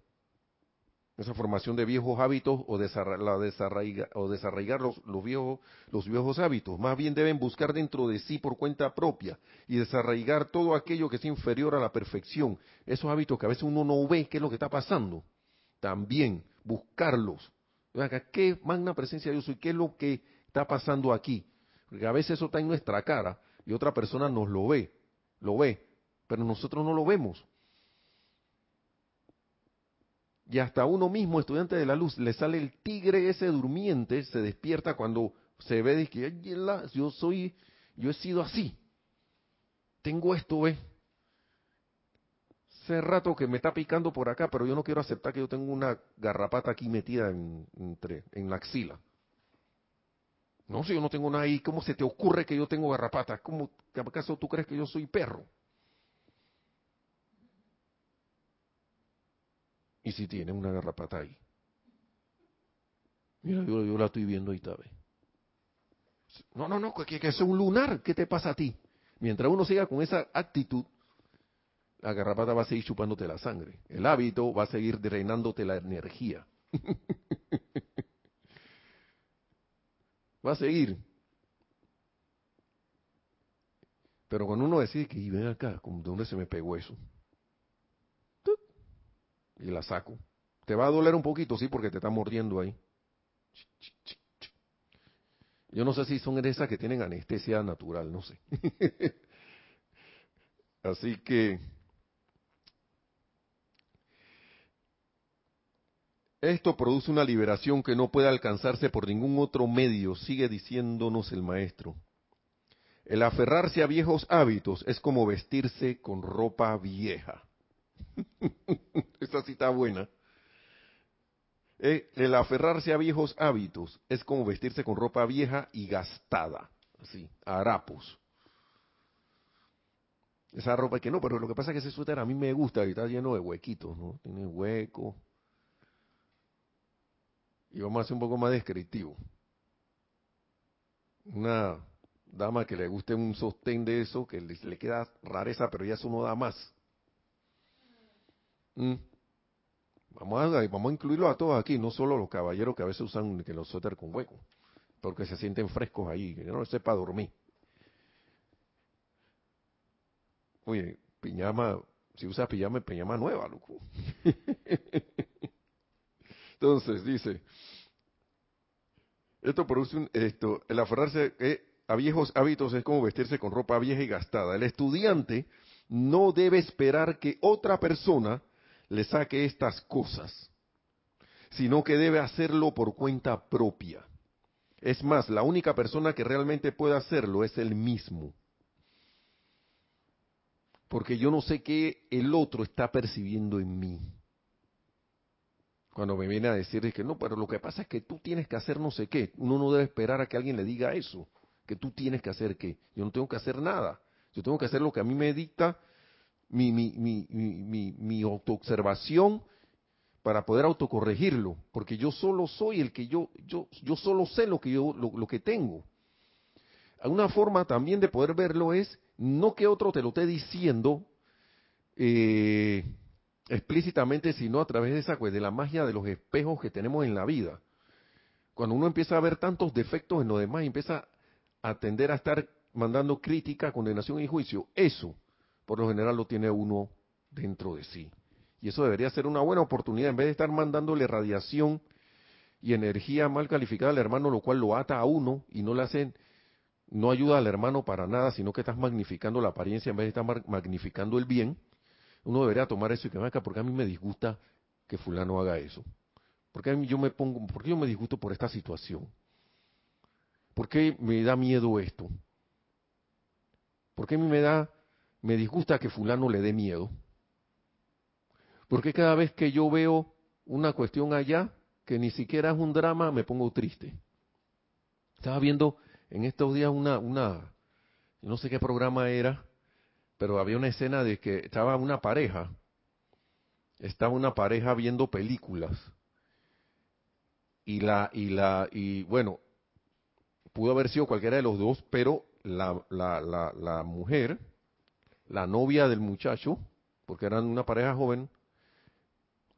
A: esa formación de viejos hábitos o, desarraigar, o desarraigar los, viejos, los viejos hábitos. Más bien deben buscar dentro de sí por cuenta propia y desarraigar todo aquello que es inferior a la perfección. Esos hábitos que a veces uno no ve qué es lo que está pasando. También buscarlos. ¿Qué magna presencia de Dios y qué es lo que está pasando aquí? Porque a veces eso está en nuestra cara y otra persona nos lo ve, lo ve, pero nosotros no lo vemos. Y hasta uno mismo, estudiante de la luz, le sale el tigre ese durmiente, se despierta cuando se ve de que yo soy, yo he sido así. Tengo esto, ¿ves? Hace rato que me está picando por acá, pero yo no quiero aceptar que yo tengo una garrapata aquí metida en, entre, en la axila. No, si yo no tengo nada ahí, ¿cómo se te ocurre que yo tengo garrapata? ¿Cómo, ¿Acaso tú crees que yo soy perro? Y si tiene una garrapata ahí. Mira, yo, la estoy viendo ahí, ¿sabes? No, no, no, que, que es un lunar. ¿Qué te pasa a ti? Mientras uno siga con esa actitud, la garrapata va a seguir chupándote la sangre. El hábito va a seguir drenándote la energía. va a seguir. Pero cuando uno decide que, y ven acá, ¿de dónde se me pegó eso? y la saco. Te va a doler un poquito, sí, porque te está mordiendo ahí. Yo no sé si son esas que tienen anestesia natural, no sé. Así que esto produce una liberación que no puede alcanzarse por ningún otro medio, sigue diciéndonos el maestro. El aferrarse a viejos hábitos es como vestirse con ropa vieja. Esta cita buena. Eh, el aferrarse a viejos hábitos es como vestirse con ropa vieja y gastada, así, harapos. Esa ropa que no, pero lo que pasa es que ese suéter a mí me gusta y está lleno de huequitos, ¿no? Tiene hueco. Y vamos a hacer un poco más descriptivo. Una dama que le guste un sostén de eso, que le, queda rareza, pero ya eso no da más. Mm. Vamos, a, vamos a incluirlo a todos aquí, no solo los caballeros que a veces usan que los suéter con hueco, porque se sienten frescos ahí, que no sepa dormir. Oye, piñama, si usa pijama, piñama nueva, loco. Entonces, dice, esto produce un, esto, el aferrarse a viejos hábitos es como vestirse con ropa vieja y gastada. El estudiante no debe esperar que otra persona le saque estas cosas, sino que debe hacerlo por cuenta propia. Es más, la única persona que realmente puede hacerlo es él mismo. Porque yo no sé qué el otro está percibiendo en mí. Cuando me viene a decir que no, pero lo que pasa es que tú tienes que hacer no sé qué. Uno no debe esperar a que alguien le diga eso, que tú tienes que hacer qué. Yo no tengo que hacer nada. Yo tengo que hacer lo que a mí me dicta mi, mi, mi, mi, mi autoobservación para poder autocorregirlo, porque yo solo soy el que yo, yo, yo solo sé lo que yo, lo, que tengo. Una forma también de poder verlo es no que otro te lo esté diciendo eh, explícitamente, sino a través de esa pues, de la magia de los espejos que tenemos en la vida. Cuando uno empieza a ver tantos defectos en lo demás empieza a tender a estar mandando crítica, condenación y juicio, eso por lo general lo tiene uno dentro de sí. Y eso debería ser una buena oportunidad, en vez de estar mandándole radiación y energía mal calificada al hermano, lo cual lo ata a uno y no le hacen, no ayuda al hermano para nada, sino que estás magnificando la apariencia en vez de estar magnificando el bien. Uno debería tomar eso y que me porque a mí me disgusta que fulano haga eso. Porque a mí yo me pongo, porque yo me disgusto por esta situación. ¿Por qué me da miedo esto? ¿Por qué a mí me da, me disgusta que fulano le dé miedo? Porque cada vez que yo veo una cuestión allá, que ni siquiera es un drama, me pongo triste. Estaba viendo en estos días una, una, no sé qué programa era, pero había una escena de que estaba una pareja, estaba una pareja viendo películas. Y la, y la, y bueno, pudo haber sido cualquiera de los dos, pero la, la, la, mujer, la novia del muchacho, porque eran una pareja joven,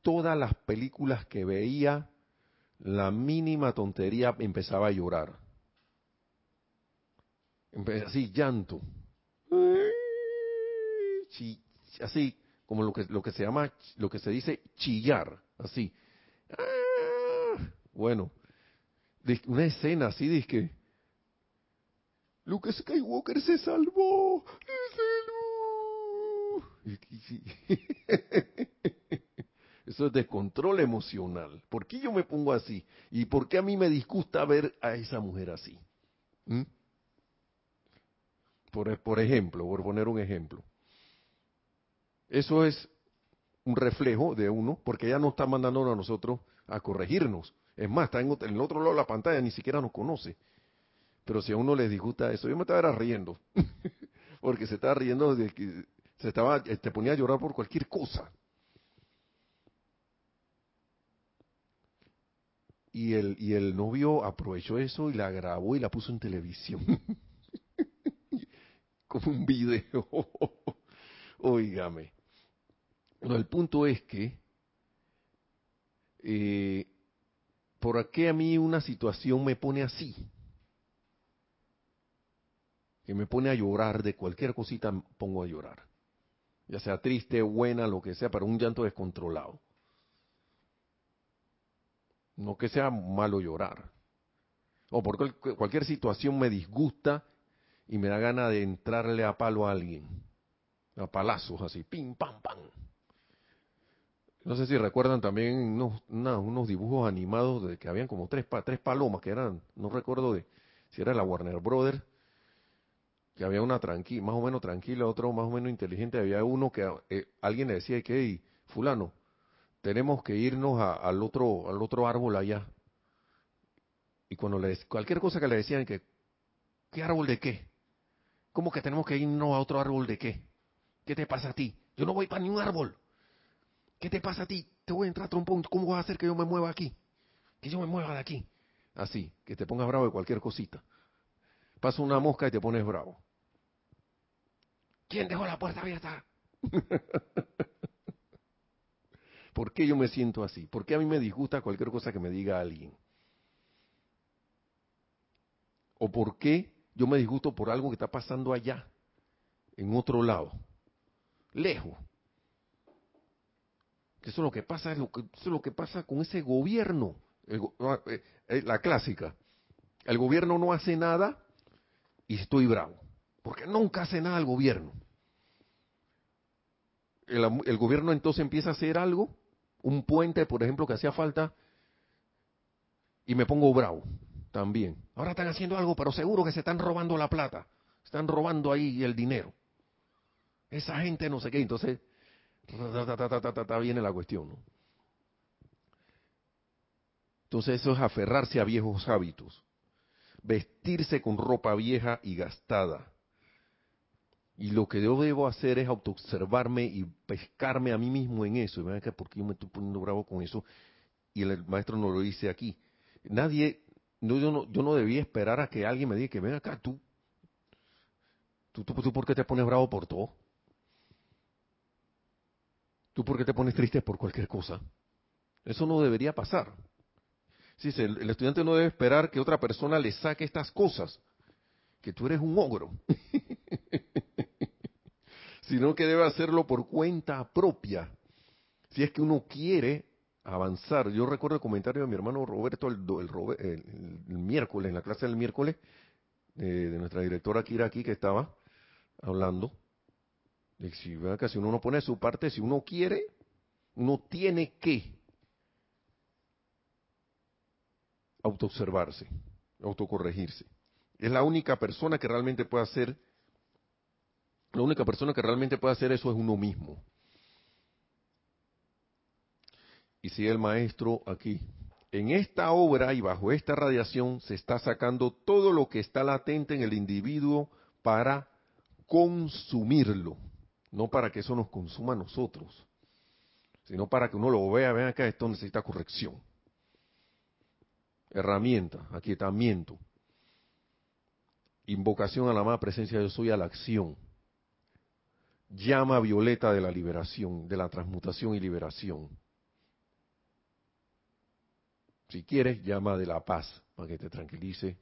A: todas las películas que veía, la mínima tontería empezaba a llorar. Así, llanto. Así, como lo que, lo que se llama, lo que se dice chillar, así. Bueno, una escena así, de que Luke Skywalker se salvó, se salvó. Eso es descontrol emocional. ¿Por qué yo me pongo así? ¿Y por qué a mí me disgusta ver a esa mujer así? ¿Mm? Por, por ejemplo, por poner un ejemplo. Eso es un reflejo de uno, porque ella no está mandándonos a nosotros a corregirnos. Es más, está en, el otro lado de la pantalla, ni siquiera nos conoce. Pero si a uno le disgusta eso, yo me estaba riendo, porque se estaba riendo de que se estaba, te este, ponía a llorar por cualquier cosa. Y el, y el novio aprovechó eso y la grabó y la puso en televisión. Como un video. Óigame. Bueno, el punto es que, eh, ¿por qué a mí una situación me pone así? Que me pone a llorar, de cualquier cosita pongo a llorar. Ya sea triste, buena, lo que sea, pero un llanto descontrolado. No que sea malo llorar. O porque cualquier situación me disgusta y me da gana de entrarle a palo a alguien. A palazos así, pim, pam, pam. No sé si recuerdan también unos, unos dibujos animados de que habían como tres, tres palomas que eran, no recuerdo de si era la Warner Brothers, que había una más o menos tranquila, otro más o menos inteligente, había uno que eh, alguien le decía que, hey, fulano, tenemos que irnos al otro al otro árbol allá. Y cuando le cualquier cosa que le decían que ¿qué árbol de qué? ¿Cómo que tenemos que irnos a otro árbol de qué? ¿Qué te pasa a ti? Yo no voy para ningún árbol. ¿Qué te pasa a ti? Te voy a entrar a trompón. ¿Cómo vas a hacer que yo me mueva aquí? Que yo me mueva de aquí. Así, que te pongas bravo de cualquier cosita. Pasa una mosca y te pones bravo. ¿Quién dejó la puerta abierta? ¿Por qué yo me siento así? ¿Por qué a mí me disgusta cualquier cosa que me diga alguien? ¿O por qué yo me disgusto por algo que está pasando allá, en otro lado, lejos? Eso es lo que pasa, eso es lo que pasa con ese gobierno, ah, eh, eh, la clásica. El gobierno no hace nada y estoy bravo, porque nunca hace nada el gobierno. el, gobierno entonces empieza a hacer algo un puente, por ejemplo, que hacía falta, y me pongo bravo también. Ahora están haciendo algo, pero seguro que se están robando la plata, están robando ahí el dinero. Esa gente no sé qué, entonces viene la cuestión. ¿no? Entonces eso es aferrarse a viejos hábitos. vestirse con ropa vieja y gastada. Y lo que yo debo hacer es autoobservarme y pescarme a mí mismo en eso. Y por qué yo me estoy poniendo bravo con eso. Y el maestro nos lo dice aquí. Nadie, no, yo, no, yo no debía esperar a que alguien me diga que ven acá, tú, tú, tú, ¿por qué te pones bravo por todo? ¿Tú por qué te pones triste por cualquier cosa? Eso no debería pasar. Sí, el, estudiante no debe esperar que otra persona le saque estas cosas, que tú eres un ogro, sino que debe hacerlo por cuenta propia. Si es que uno quiere avanzar. Yo recuerdo el comentario de mi hermano Roberto el, el, miércoles, en la clase del miércoles, eh, de nuestra directora Kira aquí que estaba hablando, si, si uno no pone su parte, si uno quiere, uno tiene que autoobservarse, autocorregirse. Es la única persona que realmente puede hacer, la única persona que realmente puede hacer eso es uno mismo. Y sigue el maestro aquí. En esta obra y bajo esta radiación se está sacando todo lo que está latente en el individuo para consumirlo no para que eso nos consuma a nosotros, sino para que uno lo vea, vean que esto necesita corrección. Herramienta, aquietamiento, invocación a la amada presencia de Yo soy a la acción, llama violeta de la liberación, de la transmutación y liberación. Si quieres, llama de la paz, para que te tranquilice,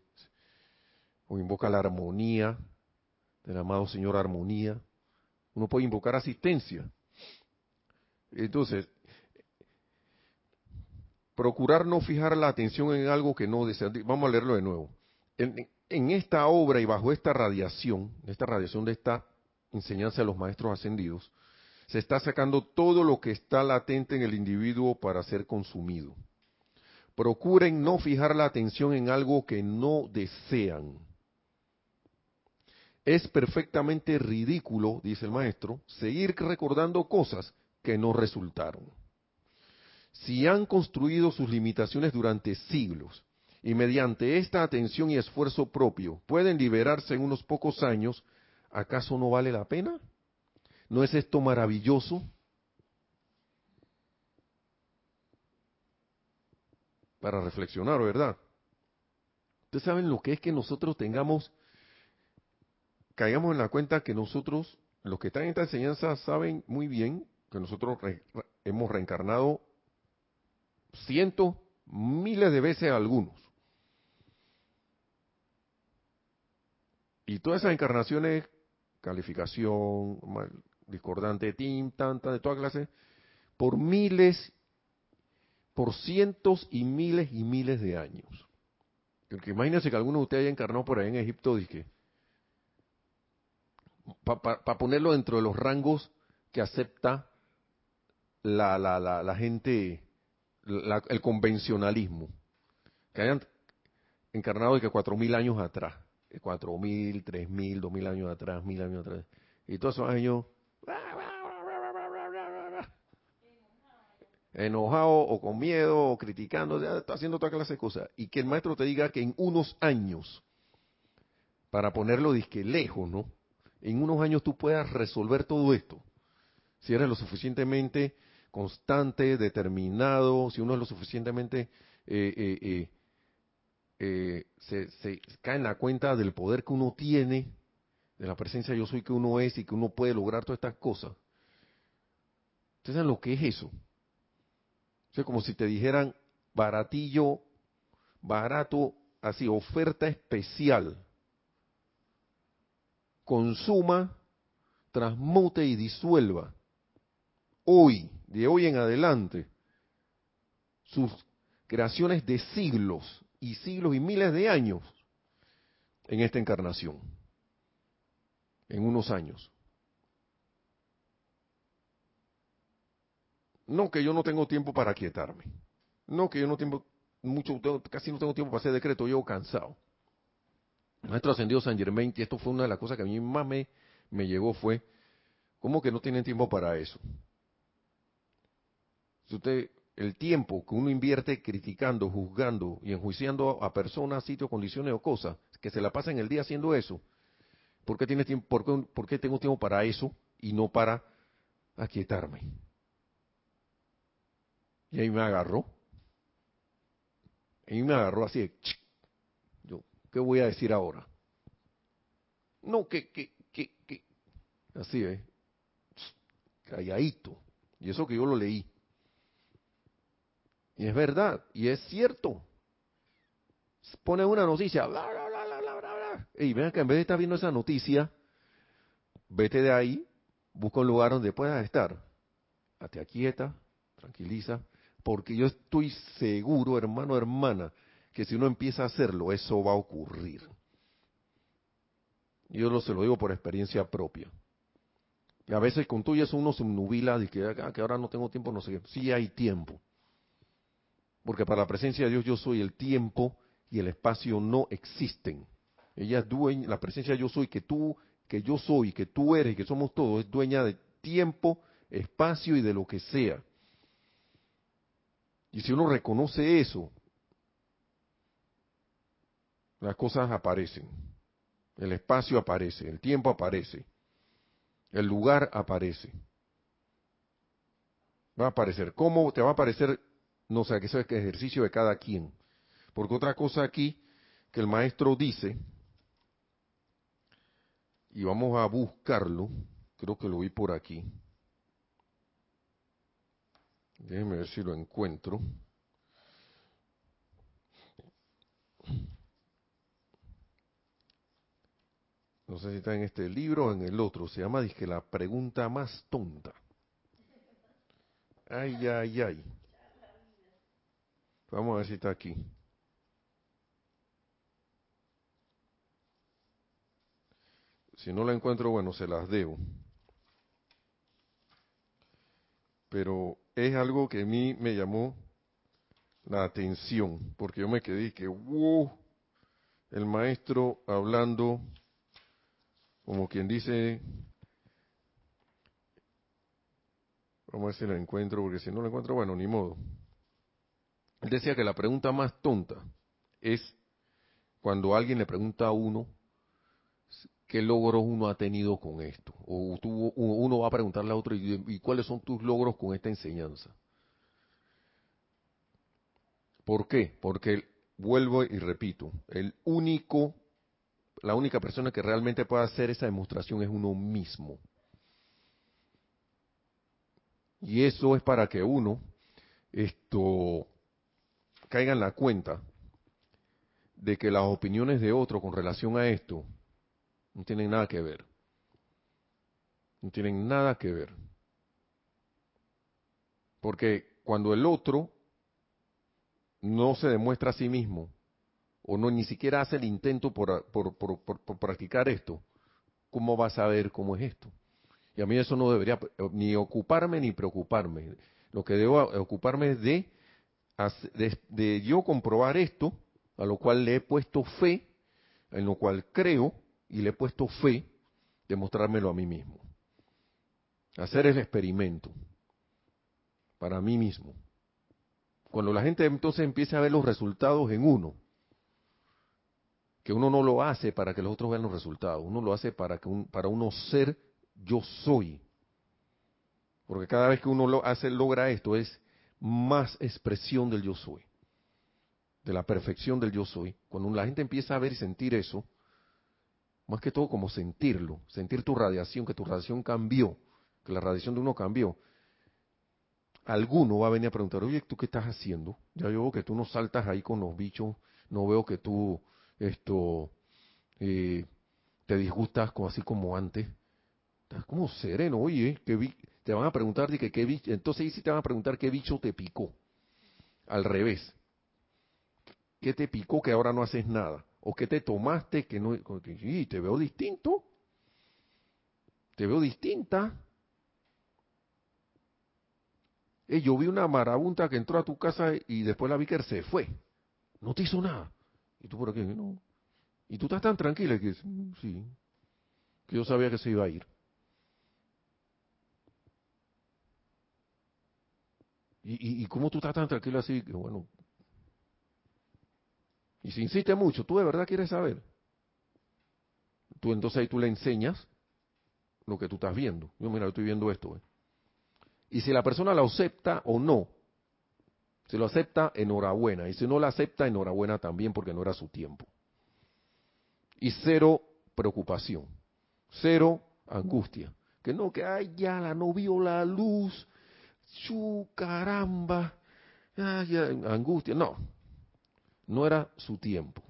A: o invoca la armonía del amado Señor Armonía, uno puede invocar asistencia. Entonces, procurar no fijar la atención en algo que no desea. Vamos a leerlo de nuevo. En, esta obra y bajo esta radiación, esta radiación de esta enseñanza de los maestros ascendidos, se está sacando todo lo que está latente en el individuo para ser consumido. Procuren no fijar la atención en algo que no desean es perfectamente ridículo, dice el maestro, seguir recordando cosas que no resultaron. Si han construido sus limitaciones durante siglos y mediante esta atención y esfuerzo propio pueden liberarse en unos pocos años, ¿acaso no vale la pena? ¿No es esto maravilloso? Para reflexionar, ¿verdad? Ustedes saben lo que es que nosotros tengamos caigamos en la cuenta que nosotros, los que están en esta enseñanza, saben muy bien que nosotros hemos reencarnado cientos, miles de veces algunos. Y todas esas encarnaciones, calificación, discordante, tim, tanta, de toda clase, por miles, por cientos y miles y miles de años. Porque imagínense que alguno de ustedes haya encarnado por ahí en Egipto, dice para ponerlo dentro de los rangos que acepta la, la, la, gente, el convencionalismo, que hayan encarnado de que cuatro mil años atrás, cuatro mil, tres mil, dos mil años atrás, mil años atrás, y todos esos años enojado o con miedo o criticando, está haciendo toda clase de cosas, y que el maestro te diga que en unos años, para ponerlo disque lejos, ¿no? En unos años tú puedas resolver todo esto. Si eres lo suficientemente constante, determinado, si uno es lo suficientemente... Eh, eh, eh, se, se, cae en la cuenta del poder que uno tiene, de la presencia yo soy que uno es y que uno puede lograr todas estas cosas. ¿Ustedes saben lo que es eso? O como si te dijeran baratillo, barato, así, oferta especial consuma, transmute y disuelva hoy, de hoy en adelante, sus creaciones de siglos y siglos y miles de años en esta encarnación, en unos años. No que yo no tengo tiempo para quietarme, no que yo no tengo mucho, casi no tengo tiempo para hacer decreto, yo cansado. Maestro Ascendido San Germain, y esto fue una de las cosas que a mí más me, me llegó, fue, ¿cómo que no tienen tiempo para eso? Si usted, el tiempo que uno invierte criticando, juzgando y enjuiciando a personas, sitios, condiciones o cosas, que se la pasa en el día haciendo eso, ¿por qué, tiene tiempo, por qué tengo tiempo para eso y no para aquietarme? Y ahí me agarró. Y me agarró así de, yo, ¿qué voy a decir ahora? No, que, que, que, que, así es, calladito. Y eso que yo lo leí. Y es verdad, y es cierto. Pone una noticia, bla, bla, bla, bla, bla, bla. Y vean que en vez de estar viendo esa noticia, vete de ahí, busca un lugar donde puedas estar. Te aquieta, tranquiliza, porque yo estoy seguro, hermano, hermana, que si uno empieza a hacerlo, eso va a ocurrir. Yo lo, se lo digo por experiencia propia. Y a veces con todo eso uno se nubila de que, ah, que ahora no tengo tiempo, no sé qué. Sí hay tiempo. Porque para la presencia de Dios yo soy el tiempo y el espacio no existen. Ella es dueña, la presencia de yo soy, que tú, que yo soy, que tú eres, que somos todos, es dueña de tiempo, espacio y de lo que sea. Y si uno reconoce eso, las cosas aparecen. El espacio aparece, el tiempo aparece, el lugar aparece. Va a aparecer. ¿Cómo te va a aparecer no sé, que es que ejercicio de cada quien. Porque otra cosa aquí que el maestro dice, y vamos a buscarlo, creo que lo vi por aquí. Déjenme ver si lo encuentro. No sé si está en este libro o en el otro. Se llama, dije, la pregunta más tonta. Ay, ay, ay. Vamos a ver si está aquí. Si no la encuentro, bueno, se las debo. Pero es algo que a mí me llamó la atención, porque yo me quedé que, wow, el maestro hablando, como quien dice, vamos a ver si la encuentro, porque si no la encuentro, bueno, ni modo. Él decía que la pregunta más tonta es cuando alguien le pregunta a uno qué logros uno ha tenido con esto. O uno va a preguntarle a otro, ¿y, cuáles son tus logros con esta enseñanza? ¿Por qué? Porque vuelvo y repito, el único, la única persona que realmente puede hacer esa demostración es uno mismo. Y eso es para que uno, esto, caigan en la cuenta de que las opiniones de otro con relación a esto no tienen nada que ver. No tienen nada que ver. Porque cuando el otro no se demuestra a sí mismo, o no ni siquiera hace el intento por, por, por, practicar esto, ¿cómo va a saber cómo es esto? Y a mí eso no debería ni ocuparme ni preocuparme. Lo que debo ocuparme es de de, yo comprobar esto, a lo cual le he puesto fe, en lo cual creo y le he puesto fe, demostrármelo a mí mismo. Hacer el experimento para mí mismo. Cuando la gente entonces empieza a ver los resultados en uno, que uno no lo hace para que los otros vean los resultados, uno lo hace para que para uno ser yo soy. Porque cada vez que uno lo hace, logra esto, es más expresión del yo soy, de la perfección del yo soy. Cuando la gente empieza a ver y sentir eso, más que todo como sentirlo, sentir tu radiación, que tu radiación cambió, que la radiación de uno cambió. Alguno va a venir a preguntar, oye, ¿tú qué estás haciendo? Ya yo veo que tú no saltas ahí con los bichos, no veo que tú esto eh, te disgustas como así como antes. Estás como sereno, oye, que te van a preguntar que qué bicho, entonces ahí sí te van a preguntar qué bicho te picó. Al revés. ¿Qué te picó que ahora no haces nada? ¿O qué te tomaste que no... Que, te veo distinto. Te veo distinta. Eh, yo vi una marabunta que entró a tu casa y después la vi que se fue. No te hizo nada. Y tú por aquí, no. Y tú estás tan tranquila que sí, que yo sabía que se iba a ir. ¿Y, y, cómo tú estás tan tranquilo así? Que bueno. Y si insiste mucho, ¿tú de verdad quieres saber? Tú entonces ahí tú le enseñas lo que tú estás viendo. Yo, mira, yo estoy viendo esto. ¿eh? Y si la persona lo acepta o no, si lo acepta, enhorabuena. Y si no lo acepta, enhorabuena también porque no era su tiempo. Y cero preocupación, cero angustia. Que no, que ay, ya la no vio la luz, chu caramba, ay, angustia. No, no era su tiempo.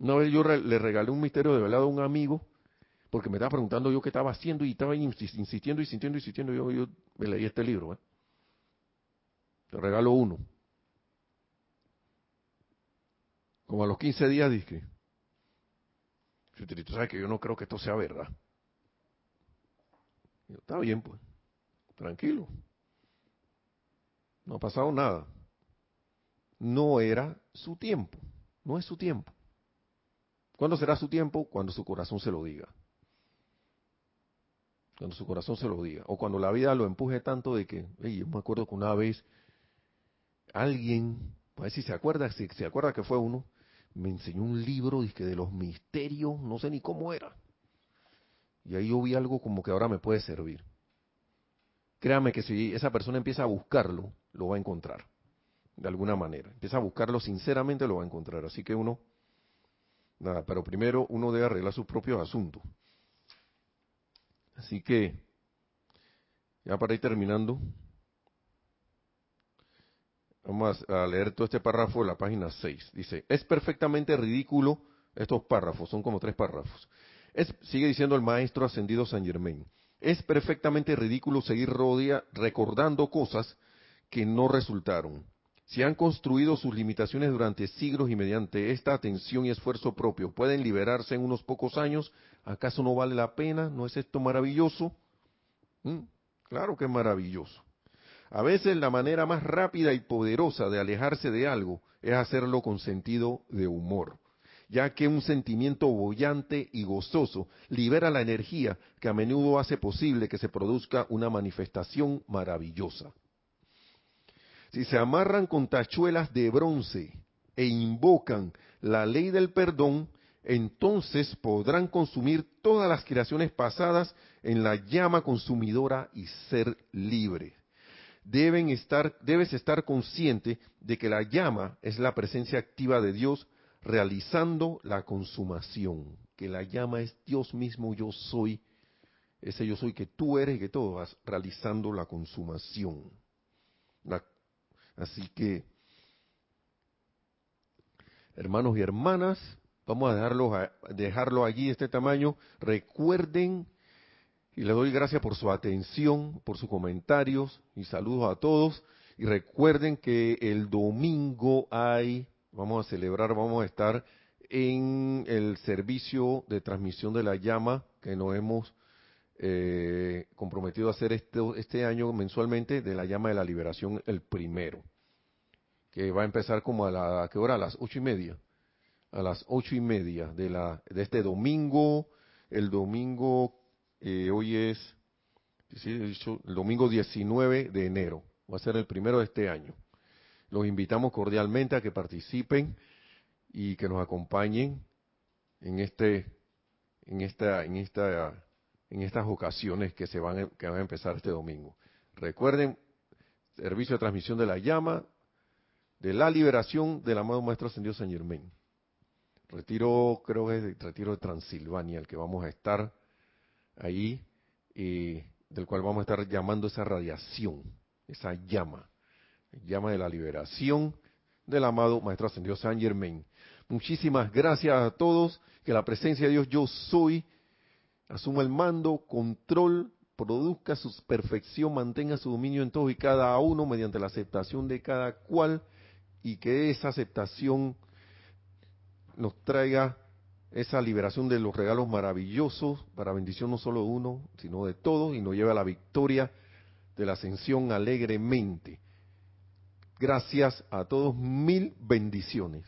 A: Una vez yo le regalé un misterio de velado a un amigo, porque me estaba preguntando yo qué estaba haciendo y estaba insistiendo, y insistiendo, insistiendo. Yo, yo me leí este libro. ¿eh? Te regalo uno. Como a los 15 días dije, tú sabes que yo no creo que esto sea verdad. está bien, pues, tranquilo. No ha pasado nada. No era su tiempo, no es su tiempo. ¿Cuándo será su tiempo? Cuando su corazón se lo diga. Cuando su corazón se lo diga. O cuando la vida lo empuje tanto de que, yo me acuerdo que una vez alguien, a si se acuerda, si se acuerda que fue uno, me enseñó un libro de los misterios, no sé ni cómo era. Y ahí yo vi algo como que ahora me puede servir. Créame que si esa persona empieza a buscarlo, lo va a encontrar. De alguna manera. Empieza a buscarlo sinceramente, lo va a encontrar. Así que uno, nada, pero primero uno debe arreglar sus propios asuntos. Así que, ya para ir terminando, Vamos a leer todo este párrafo de la página 6. Dice, es perfectamente ridículo estos párrafos, son como tres párrafos. Es, sigue diciendo el maestro ascendido San Germain, es perfectamente ridículo seguir rodea, recordando cosas que no resultaron. Si han construido sus limitaciones durante siglos y mediante esta atención y esfuerzo propio pueden liberarse en unos pocos años, ¿acaso no vale la pena? ¿No es esto maravilloso? ¿Mm? Claro que es maravilloso. A veces la manera más rápida y poderosa de alejarse de algo es hacerlo con sentido de humor, ya que un sentimiento bollante y gozoso libera la energía que a menudo hace posible que se produzca una manifestación maravillosa. Si se amarran con tachuelas de bronce e invocan la ley del perdón, entonces podrán consumir todas las creaciones pasadas en la llama consumidora y ser libres deben estar, debes estar consciente de que la llama es la presencia activa de Dios realizando la consumación, que la llama es Dios mismo, yo soy, ese yo soy que tú eres y que todo vas realizando la consumación. así que, hermanos y hermanas, vamos a dejarlo, a dejarlo allí, este tamaño. Recuerden y le doy gracias por su atención, por sus comentarios y saludos a todos. Y recuerden que el domingo hay, vamos a celebrar, vamos a estar en el servicio de transmisión de la llama que nos hemos eh, comprometido a hacer este, este año mensualmente de la llama de la liberación, el primero, que va a empezar como a la, qué hora? A las ocho y media, a las ocho y media de la de este domingo, el domingo eh, hoy es el domingo 19 de enero, va a ser el primero de este año. Los invitamos cordialmente a que participen y que nos acompañen en este, en esta, en esta, en estas ocasiones que se van, que van a empezar este domingo. Recuerden, servicio de transmisión de la llama, de la liberación del amado Maestro Ascendido San Germain. Retiro, creo que es el retiro de Transilvania, el que vamos a estar ahí, eh, del cual vamos a estar llamando esa radiación, esa llama, llama de la liberación del amado Maestro Ascendido San Germain. Muchísimas gracias a todos, que la presencia de Dios yo soy, asuma el mando, control, produzca su perfección, mantenga su dominio en todo y cada uno mediante la aceptación de cada cual y que esa aceptación nos traiga esa liberación de los regalos maravillosos para bendición no solo de uno, sino de todos y nos lleva a la victoria de la ascensión alegremente. Gracias a todos, mil bendiciones.